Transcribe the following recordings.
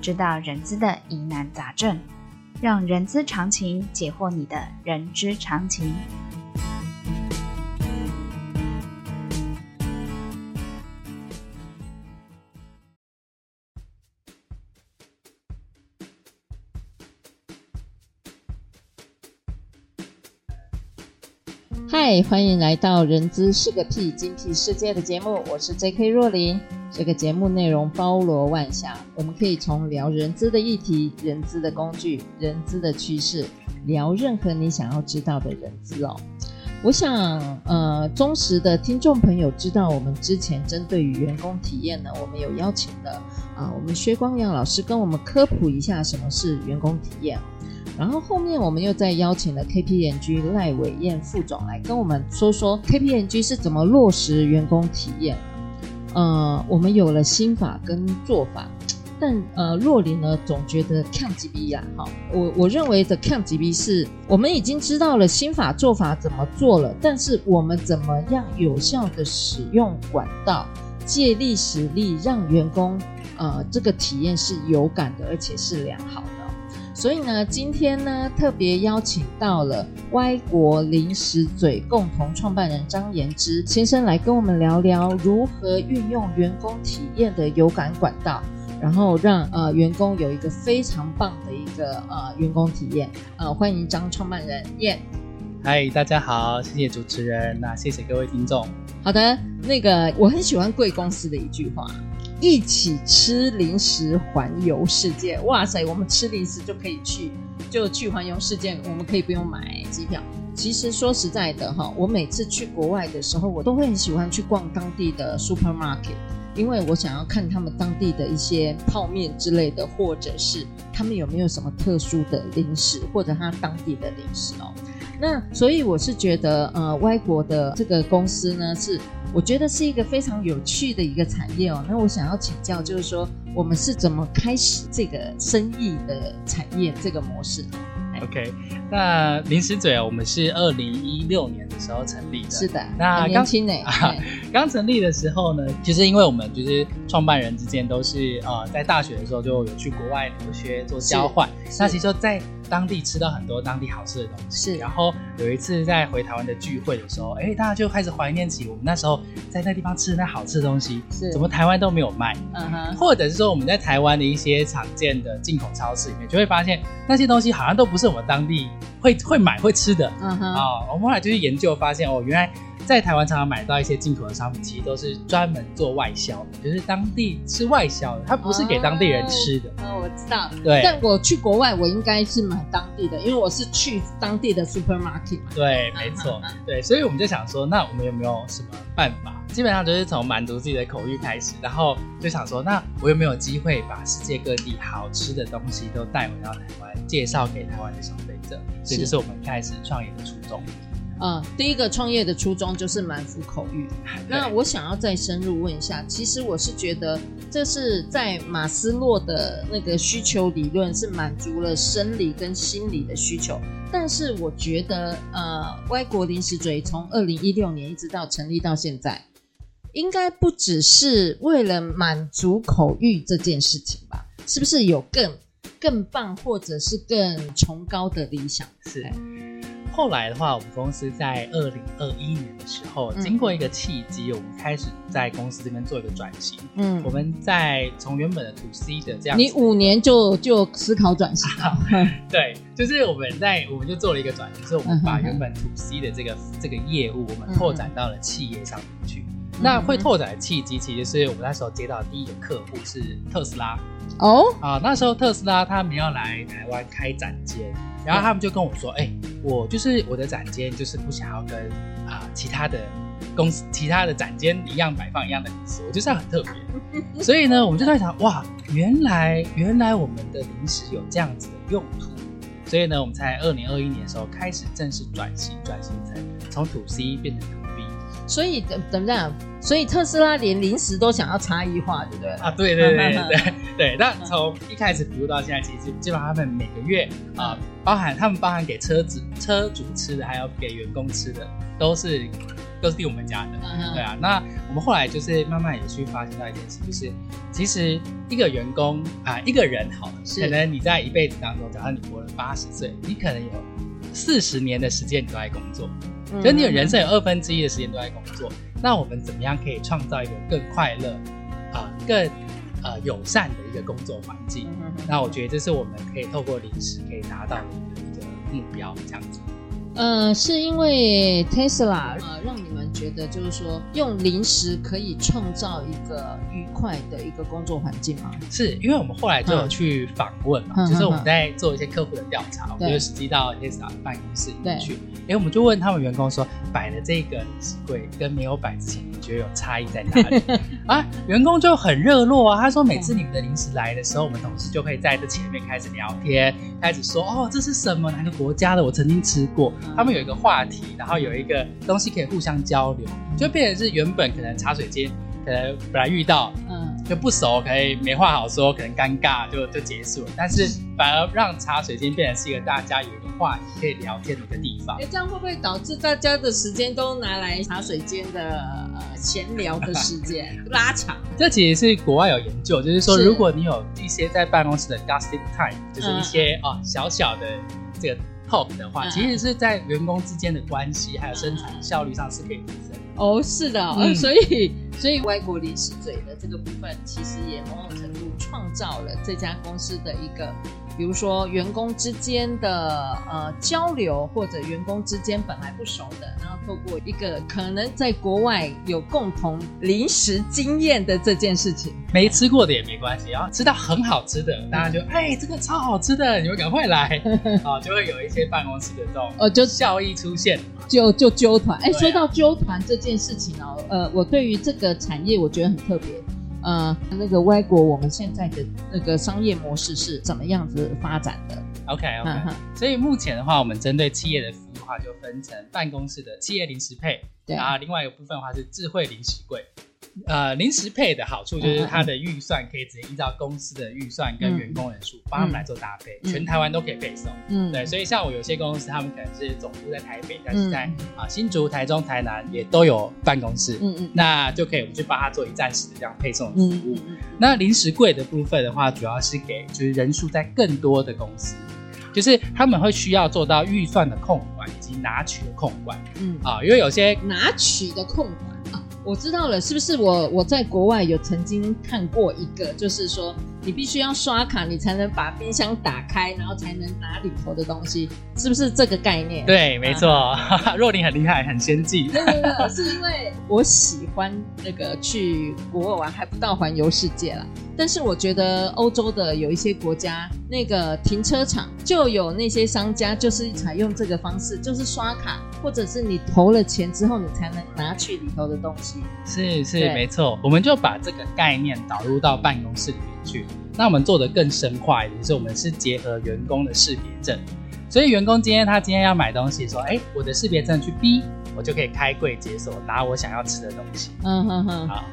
知道人资的疑难杂症，让人资常情解惑你的人之常情。嗨，欢迎来到《人资是个屁，精辟世界》的节目，我是 J.K. 若琳。这个节目内容包罗万象，我们可以从聊人资的议题、人资的工具、人资的趋势，聊任何你想要知道的人资哦。我想，呃，忠实的听众朋友知道，我们之前针对于员工体验呢，我们有邀请的啊、我们薛光耀老师跟我们科普一下什么是员工体验。然后后面我们又再邀请了 KPMG 赖伟燕副总来跟我们说说 KPMG 是怎么落实员工体验。呃，我们有了心法跟做法，但呃，若琳呢总觉得看几笔呀，哈，我我认为的看几笔是我们已经知道了心法做法怎么做了，但是我们怎么样有效的使用管道，借力使力，让员工呃这个体验是有感的，而且是良好的。所以呢，今天呢，特别邀请到了歪国零食嘴共同创办人张延之先生来跟我们聊聊如何运用员工体验的有感管道，然后让呃员工有一个非常棒的一个呃员工体验。呃，欢迎张创办人燕。嗨，大家好，谢谢主持人，那谢谢各位听众。好的，那个我很喜欢贵公司的一句话。一起吃零食环游世界，哇塞！我们吃零食就可以去，就去环游世界。我们可以不用买机票。其实说实在的哈，我每次去国外的时候，我都会很喜欢去逛当地的 supermarket，因为我想要看他们当地的一些泡面之类的，或者是他们有没有什么特殊的零食，或者他当地的零食哦。那所以我是觉得，呃，外国的这个公司呢，是我觉得是一个非常有趣的一个产业哦。那我想要请教，就是说我们是怎么开始这个生意的产业这个模式？OK，那零食嘴啊，我们是二零一六年的时候成立的。是的，那刚 成立的时候呢，其实因为我们就是创办人之间都是呃，在大学的时候就有去国外留学做交换，那其实就在当地吃到很多当地好吃的东西。是，然后有一次在回台湾的聚会的时候，哎，大家就开始怀念起我们那时候在那地方吃的那好吃的东西，是，怎么台湾都没有卖？嗯哼，或者是说我们在台湾的一些常见的进口超市里面，就会发现那些东西好像都不是。我们当地会会买会吃的，嗯哼，啊，我们后来就去研究发现，哦，原来在台湾常常买到一些进口的商品，其实都是专门做外销的，就是当地吃外销的，它不是给当地人吃的。哦，我知道。对。但我去国外，我应该是买当地的，因为我是去当地的 supermarket。对，没错。对，所以我们就想说，那我们有没有什么办法？基本上就是从满足自己的口欲开始，然后就想说，那我有没有机会把世界各地好吃的东西都带回到台湾，介绍给台湾的消费者？所以这是我们开始创业的初衷。嗯，第一个创业的初衷就是满足口欲。那我想要再深入问一下，其实我是觉得这是在马斯洛的那个需求理论是满足了生理跟心理的需求，但是我觉得呃，歪国零食嘴从二零一六年一直到成立到现在。应该不只是为了满足口欲这件事情吧？是不是有更更棒或者是更崇高的理想？是。后来的话，我们公司在二零二一年的时候，经过一个契机，我们开始在公司这边做一个转型。嗯，我们在从原本的 To C 的这样，你五年就就思考转型了？对，就是我们在我们就做了一个转型，就是我们把原本 To C 的这个这个业务，我们拓展到了企业上面去。那会拓展的契机，其实是我们那时候接到的第一个客户是特斯拉哦啊，那时候特斯拉他们要来台湾开展间，然后他们就跟我说：“哎、欸，我就是我的展间就是不想要跟啊、呃、其他的。”公司其他的展间一样摆放一样的零食，我觉得这样很特别。所以呢，我们就在想，哇，原来原来我们的零食有这样子的用途。所以呢，我们才二零二一年的时候开始正式转型，转型成从 To C 变成。所以怎怎么样，所以特斯拉连零食都想要差异化，对不对？啊，对对对 对对。那从一开始服务到现在，其实基本上他们每个月啊、呃，包含他们包含给车子车主吃的，还有给员工吃的，都是。都是订我们家的，嗯，对啊。那我们后来就是慢慢也去发现到一件事，就是其实一个员工啊，一个人好了，可能你在一辈子当中，假设你活了八十岁，你可能有四十年的时间你都在工作，嗯，就你的人生有二分之一的时间都在工作。那我们怎么样可以创造一个更快乐啊，更呃友善的一个工作环境？嗯？那我觉得这是我们可以透过零食可以达到的一个目标，这样子。呃，是因为 Tesla 呃，让你们觉得就是说用零食可以创造一个愉快的一个工作环境吗？是因为我们后来就有去访问嘛，嗯、就是我们在做一些客户的调查，嗯、我们就实际到 Tesla 的办公室里面去，哎，我们就问他们员工说，摆的这个零食柜跟没有摆之前，你觉得有差异在哪里？啊，员工就很热络啊，他说每次你们的零食来的时候，我们同事就可以在这前面开始聊天，开始说哦，这是什么哪个国家的，我曾经吃过。他们有一个话题，然后有一个东西可以互相交流，就变成是原本可能茶水间可能本来遇到，嗯，就不熟，可以没话好说，可能尴尬就就结束了。但是反而让茶水间变成是一个大家有一个话题可以聊天的一个地方。哎，这样会不会导致大家的时间都拿来茶水间的呃闲聊的时间 拉长？这其实是国外有研究，就是说如果你有一些在办公室的 gossip time，就是一些啊、嗯哦、小小的这个。的话，其实是在员工之间的关系还有生产效率上是可以提升的。哦，是的，嗯，所以所以外国零食嘴的这个部分，其实也某种程度创造了这家公司的一个。比如说员工之间的呃交流，或者员工之间本来不熟的，然后透过一个可能在国外有共同零食经验的这件事情，没吃过的也没关系，然后吃到很好吃的，大家就哎、欸、这个超好吃的，你们赶快来啊，就会有一些办公室的这种呃就效益出现，就就揪团。哎、欸，说到揪团这件事情哦，呃，我对于这个产业我觉得很特别。呃，那个外国，我们现在的那个商业模式是怎么样子发展的？OK OK，嗯，所以目前的话，我们针对企业的服务的话，就分成办公室的企业零食配，对，然后另外一个部分的话是智慧零食柜。呃，临时配的好处就是它的预算可以直接依照公司的预算跟员工人数帮他们来做搭配，嗯、全台湾都可以配送。嗯，对，所以像我有些公司，他们可能是总部在台北，但是在啊、嗯、新竹、台中、台南也都有办公室。嗯嗯，那就可以我们去帮他做一站式的这样配送的服务。那临时柜的部分的话，主要是给就是人数在更多的公司，就是他们会需要做到预算的控管以及拿取的控管。嗯啊，因为有些拿取的控管。我知道了，是不是我我在国外有曾经看过一个，就是说你必须要刷卡，你才能把冰箱打开，然后才能拿里头的东西，是不是这个概念？对，没错。啊、若琳很厉害，很先进。对对对，是因为我喜欢那个去国外玩，还不到环游世界啦。但是我觉得欧洲的有一些国家，那个停车场就有那些商家，就是采用这个方式，就是刷卡，或者是你投了钱之后，你才能拿去里头的东西。是是没错，我们就把这个概念导入到办公室里面去。那我们做的更深化一点，就是我们是结合员工的识别证，所以员工今天他今天要买东西，说，哎，我的识别证去 B，，我就可以开柜解锁，拿我想要吃的东西。嗯哼哼，好。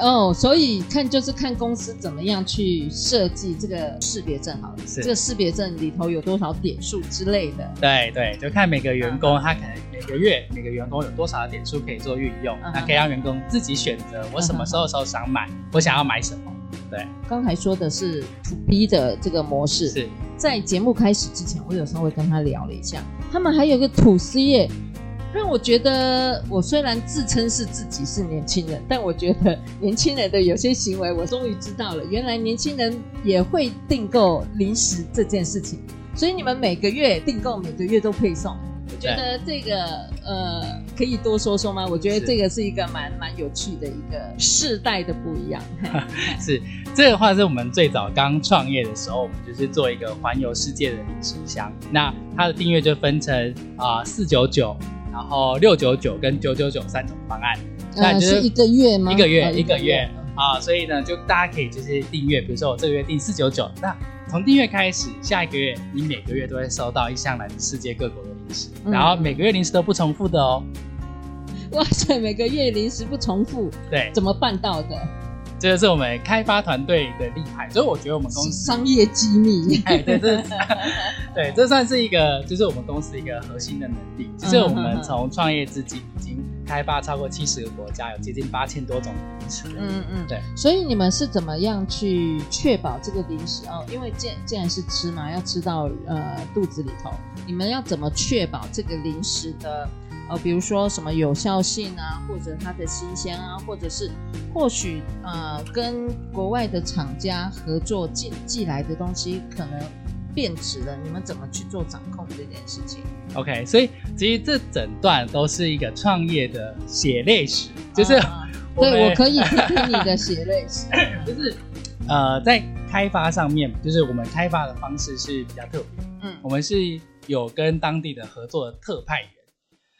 哦，所以看就是看公司怎么样去设计这个识别证好了，是这个识别证里头有多少点数之类的。对对，就看每个员工他可能每个月每个员工有多少的点数可以做运用，那可以让员工自己选择我什么时候时候想买，我想要买什么。对，刚才说的是 To B 的这个模式，是在节目开始之前，我有稍微跟他聊了一下，他们还有个 To C 业。让我觉得，我虽然自称是自己是年轻人，但我觉得年轻人的有些行为，我终于知道了，原来年轻人也会订购零食这件事情。所以你们每个月订购，每个月都配送，我觉得这个呃，可以多说说吗？我觉得这个是一个蛮蛮有趣的一个世代的不一样。是这个的话，是我们最早刚创业的时候，我们就是做一个环游世界的零食箱。那它的订阅就分成啊四九九。然后六九九跟九九九三种方案。那、就、是一个月吗？一个月，一个月啊，所以呢，就大家可以就是订阅，比如说我这个月订四九九，那从订阅开始，下一个月你每个月都会收到一箱来自世界各国的零食，嗯、然后每个月零食都不重复的哦。哇塞，每个月零食不重复，对，怎么办到的？这个是我们开发团队的厉害，所以我觉得我们公司商业机密，哎，对，这 对，这算是一个，就是我们公司一个核心的能力，就是我们从创业至今已经开发超过七十个国家，有接近八千多种零食。嗯嗯，对。所以你们是怎么样去确保这个零食哦？因为既既然是吃嘛，要吃到呃肚子里头，你们要怎么确保这个零食的？呃，比如说什么有效性啊，或者它的新鲜啊，或者是或许呃跟国外的厂家合作寄寄来的东西可能变质了，你们怎么去做掌控这件事情？OK，所以其实这整段都是一个创业的血泪史，就是 我对我可以听听你的血泪史，就是呃在开发上面，就是我们开发的方式是比较特别，嗯，我们是有跟当地的合作的特派员。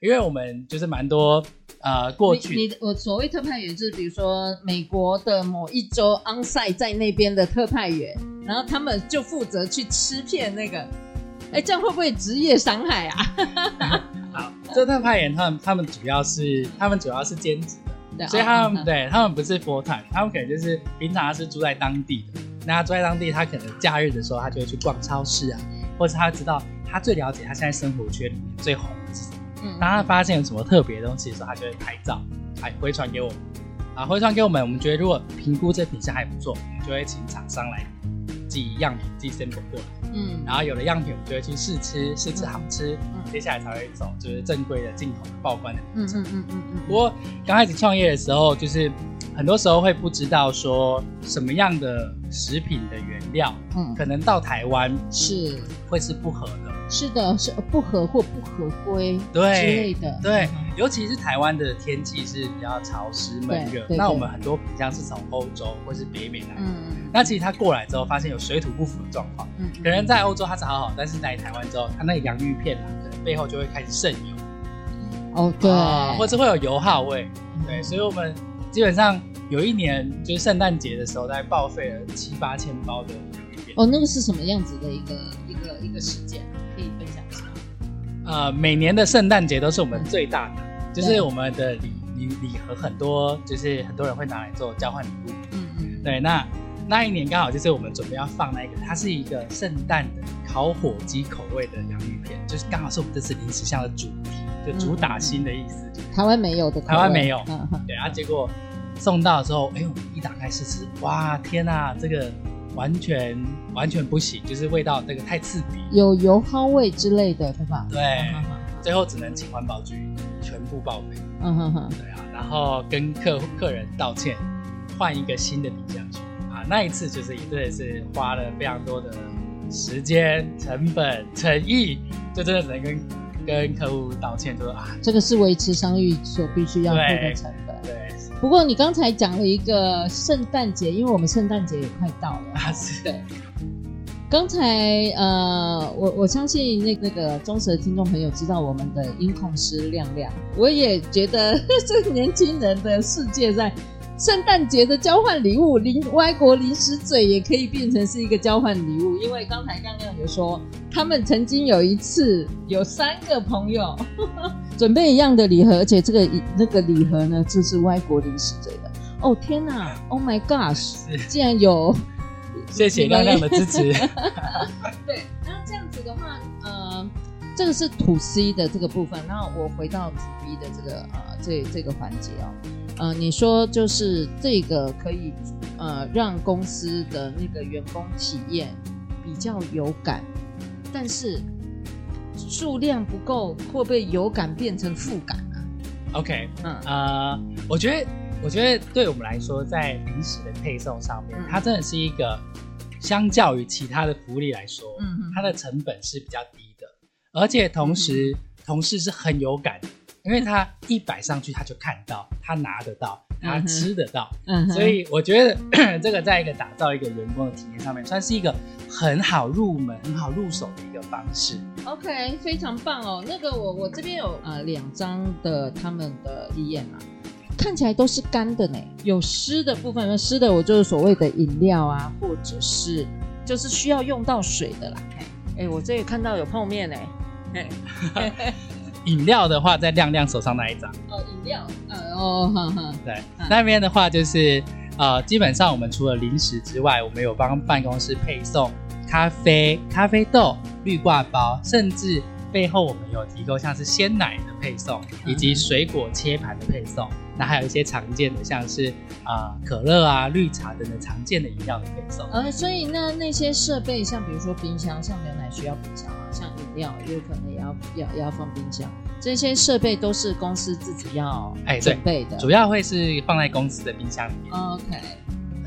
因为我们就是蛮多呃过去你，你我所谓特派员就是比如说美国的某一周 onsite 在那边的特派员，然后他们就负责去吃遍那个，哎，这样会不会职业伤害啊？好，这特派员他们他们主要是他们主要是兼职的，所以他们、哦、对他们不是 full time，他们可能就是平常他是住在当地的，那他住在当地，他可能假日的时候他就会去逛超市啊，或者他知道他最了解他现在生活圈里面最红当他发现有什么特别的东西的时候，他就会拍照，还回传给我们。啊，回传给我们，我们觉得如果评估这品相还不错，我们就会请厂商来寄样品、寄 sample 过来。嗯，然后有了样品，我们就会去试吃，试吃好吃，嗯，接下来才会走就是正规的进口的报关的流程。嗯嗯嗯嗯。不过刚开始创业的时候，就是很多时候会不知道说什么样的食品的原料，嗯，可能到台湾是会是不合的。是的，是不合或不合规之类的。对，对，尤其是台湾的天气是比较潮湿闷热，那我们很多品相是从欧洲或是北美来的。嗯，那其实它过来之后，发现有水土不服的状况。嗯，可能在欧洲它是好好，但是来台湾之后，它那个洋芋片啊，可能背后就会开始渗油。哦，对，呃、或者会有油耗味。对，所以我们基本上有一年就是圣诞节的时候，大概报废了七八千包的洋芋片。哦，那个是什么样子的一个一个一个事件？可以分享一下。呃，每年的圣诞节都是我们最大的，嗯、就是我们的礼礼礼盒很多，就是很多人会拿来做交换礼物。嗯嗯。对，那那一年刚好就是我们准备要放那个，它是一个圣诞的烤火鸡口味的洋芋片，就是刚好是我们这次零食箱的主题，就主打新的意思。嗯、台湾没有的，台湾没有。对啊，结果送到之后，哎，我们一打开试吃，哇，天哪，这个。完全完全不行，就是味道那个太刺鼻，有油耗味之类的，对吧？对，最后只能请环保局全部报废。嗯哼哼，对啊，然后跟客客人道歉，换一个新的底下去啊。那一次就是也真的是花了非常多的时间、成本、诚意，就真的只能跟跟客户道歉，就说啊，这个是维持商誉所必须要付的成本。对不过你刚才讲了一个圣诞节，因为我们圣诞节也快到了。啊，是。对。刚才呃，我我相信那那个忠实的听众朋友知道我们的音控师亮亮，我也觉得 这年轻人的世界在。圣诞节的交换礼物，零歪国零食嘴也可以变成是一个交换礼物，因为刚才亮亮有说，他们曾经有一次有三个朋友 准备一样的礼盒，而且这个那个礼盒呢，就是歪国零食嘴的。哦天哪，Oh my gosh，竟然有！谢谢亮亮的支持。对，那这样子的话，呃，这个是 To C 的这个部分，那我回到 B 的这个呃这这个环节哦。呃，你说就是这个可以，呃，让公司的那个员工体验比较有感，但是数量不够，会不会有感变成负感啊？OK，嗯，呃，我觉得，我觉得对我们来说，在零食的配送上面，嗯、它真的是一个相较于其他的福利来说，嗯，它的成本是比较低的，而且同时，嗯、同事是很有感的。因为他一摆上去，他就看到，他拿得到，他吃得到，嗯哼，所以我觉得 这个在一个打造一个员工的体验上面，算是一个很好入门、很好入手的一个方式。OK，非常棒哦。那个我我这边有呃两张的他们的体验啊，看起来都是干的呢，有湿的部分，那湿的我就是所谓的饮料啊，或者是就是需要用到水的啦。哎，我这里看到有泡面呢。饮料的话，在亮亮手上那一张。哦，饮料，呃，哦，哈哈，对，那边的话就是呃，基本上我们除了零食之外，我们有帮办公室配送咖啡、咖啡豆、绿挂包，甚至背后我们有提供像是鲜奶的配送，以及水果切盘的配送。那还有一些常见的，像是啊、呃、可乐啊、绿茶等等常见的饮料的配送。呃，所以那那些设备，像比如说冰箱，像牛奶需要冰箱啊，像饮料也有可能也要要要放冰箱，这些设备都是公司自己要哎准备的，哎、主要会是放在公司的冰箱里面。OK。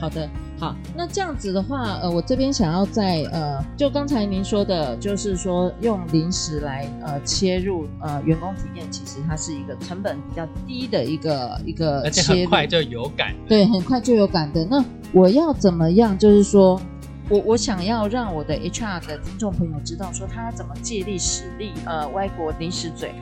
好的，好，那这样子的话，呃，我这边想要在呃，就刚才您说的，就是说用零食来呃切入呃员工体验，其实它是一个成本比较低的一个一个，而且很快就有感，对，很快就有感的。那我要怎么样？就是说我我想要让我的 HR 的听众朋友知道，说他怎么借力使力，呃，歪国零食嘴。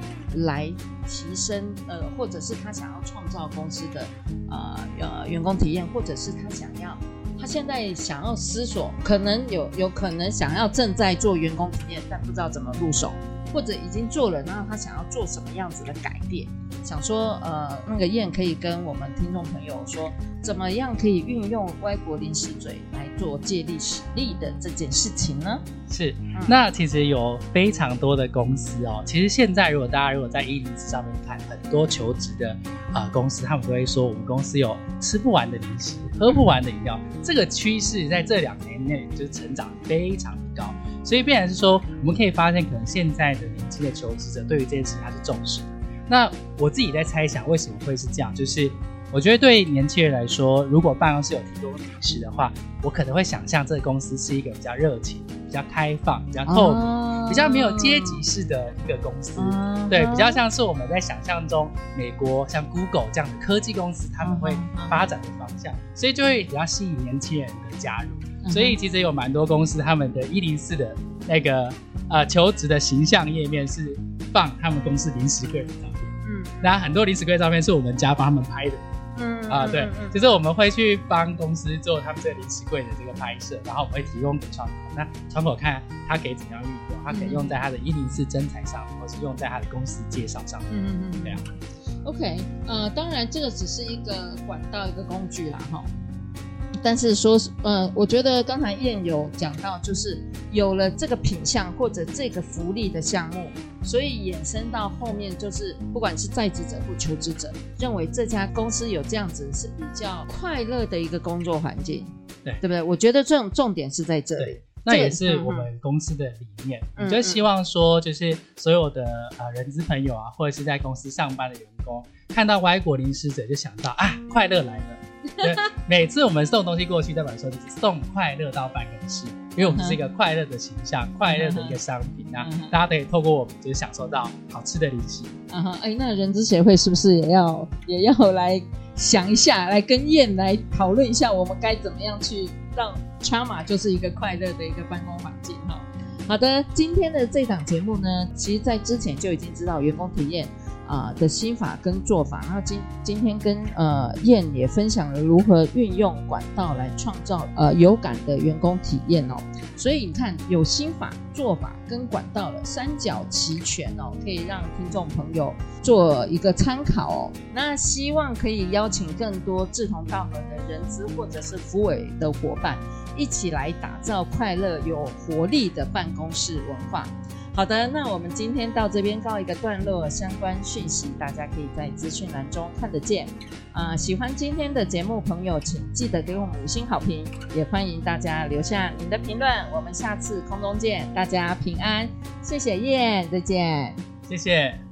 来提升呃，或者是他想要创造公司的呃呃员工体验，或者是他想要他现在想要思索，可能有有可能想要正在做员工体验，但不知道怎么入手，或者已经做了，然后他想要做什么样子的改变，想说呃那个燕可以跟我们听众朋友说，怎么样可以运用歪国零食嘴来做借力使力的这件事情呢？是，那其实有非常多的公司哦。其实现在如果大家如果在一零四上面看，很多求职的啊、呃、公司，他们都会说我们公司有吃不完的零食，喝不完的饮料。这个趋势在这两年内就是成长非常的高，所以变成是说，我们可以发现，可能现在的年轻的求职者对于这件事情他是重视的。那我自己在猜想，为什么会是这样？就是。我觉得对年轻人来说，如果办公室有提供零食的话，我可能会想象这个公司是一个比较热情、比较开放、比较透明、哦、比较没有阶级式的一个公司。哦、对，比较像是我们在想象中美国像 Google 这样的科技公司他们会发展的方向，所以就会比较吸引年轻人的加入。所以其实有蛮多公司他们的一零四的那个呃求职的形象页面是放他们公司临时柜的照片。嗯，那很多零食柜照片是我们家帮他们拍的。嗯啊，对，嗯嗯、就是我们会去帮公司做他们这个临时柜的这个拍摄，然后我们会提供给窗口，那窗口看他可以怎样运用，他可以用在他的一零四征才上，或是用在他的公司介绍上嗯嗯，对啊。OK，呃，当然这个只是一个管道，一个工具啦，哈。但是说，呃，我觉得刚才燕有讲到，就是有了这个品相或者这个福利的项目，所以衍生到后面就是，不管是在职者或求职者，认为这家公司有这样子是比较快乐的一个工作环境，对，对不对？我觉得这种重点是在这里，对，那也是我们公司的理念，嗯、我就希望说，就是所有的呃人资朋友啊，或者是在公司上班的员工，看到歪国零食者就想到啊，快乐来了。对，每次我们送东西过去，代表说就是送快乐到办公室，因为我们是一个快乐的形象，嗯、快乐的一个商品啊，嗯、大家可以透过我们就是享受到好吃的零食。嗯哼，哎，那人资协会是不是也要也要来想一下，来跟燕来讨论一下，我们该怎么样去让 Chama 就是一个快乐的一个办公环境哈？好的，今天的这档节目呢，其实在之前就已经知道员工体验。啊、的心法跟做法，然后今今天跟呃燕也分享了如何运用管道来创造呃有感的员工体验哦。所以你看，有心法、做法跟管道的三角齐全哦，可以让听众朋友做一个参考哦。那希望可以邀请更多志同道合的人资或者是福委的伙伴，一起来打造快乐有活力的办公室文化。好的，那我们今天到这边告一个段落，相关讯息大家可以在资讯栏中看得见。啊、喜欢今天的节目朋友，请记得给我们五星好评，也欢迎大家留下您的评论。我们下次空中见，大家平安，谢谢燕，再见，谢谢。